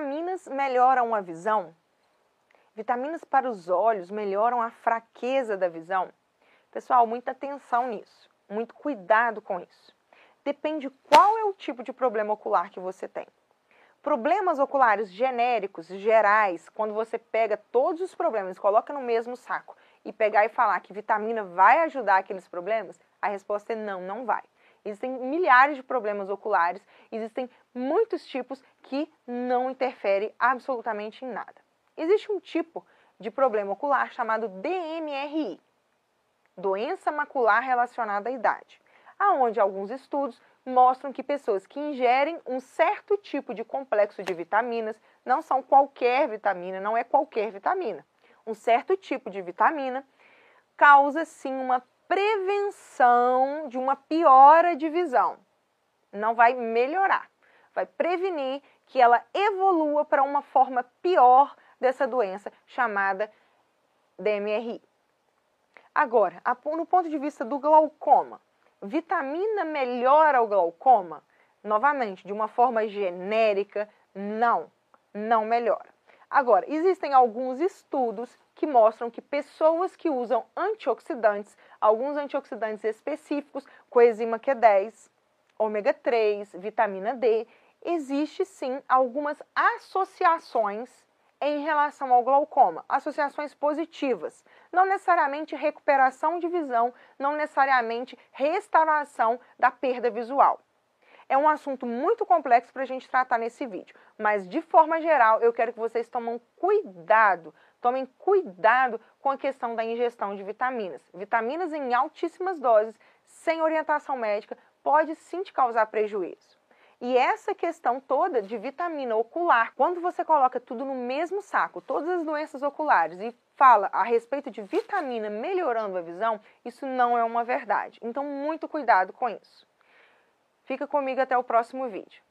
Vitaminas melhoram a visão? Vitaminas para os olhos melhoram a fraqueza da visão? Pessoal, muita atenção nisso, muito cuidado com isso. Depende qual é o tipo de problema ocular que você tem. Problemas oculares genéricos, gerais, quando você pega todos os problemas, coloca no mesmo saco e pegar e falar que vitamina vai ajudar aqueles problemas, a resposta é não, não vai. Existem milhares de problemas oculares, existem muitos tipos que não interferem absolutamente em nada. Existe um tipo de problema ocular chamado DMRI, doença macular relacionada à idade, aonde alguns estudos mostram que pessoas que ingerem um certo tipo de complexo de vitaminas, não são qualquer vitamina, não é qualquer vitamina, um certo tipo de vitamina causa sim uma prevenção de uma piora de visão. Não vai melhorar, vai prevenir que ela evolua para uma forma pior dessa doença chamada DMRI. Agora, no ponto de vista do glaucoma, vitamina melhora o glaucoma? Novamente, de uma forma genérica, não, não melhora. Agora, existem alguns estudos que mostram que pessoas que usam antioxidantes, alguns antioxidantes específicos, coenzima Q10, ômega 3, vitamina D, existe sim algumas associações em relação ao glaucoma, associações positivas, não necessariamente recuperação de visão, não necessariamente restauração da perda visual. É um assunto muito complexo para a gente tratar nesse vídeo, mas de forma geral eu quero que vocês tomem cuidado, tomem cuidado com a questão da ingestão de vitaminas. Vitaminas em altíssimas doses, sem orientação médica, pode sim te causar prejuízo. E essa questão toda de vitamina ocular, quando você coloca tudo no mesmo saco, todas as doenças oculares, e fala a respeito de vitamina melhorando a visão, isso não é uma verdade. Então, muito cuidado com isso. Fica comigo até o próximo vídeo.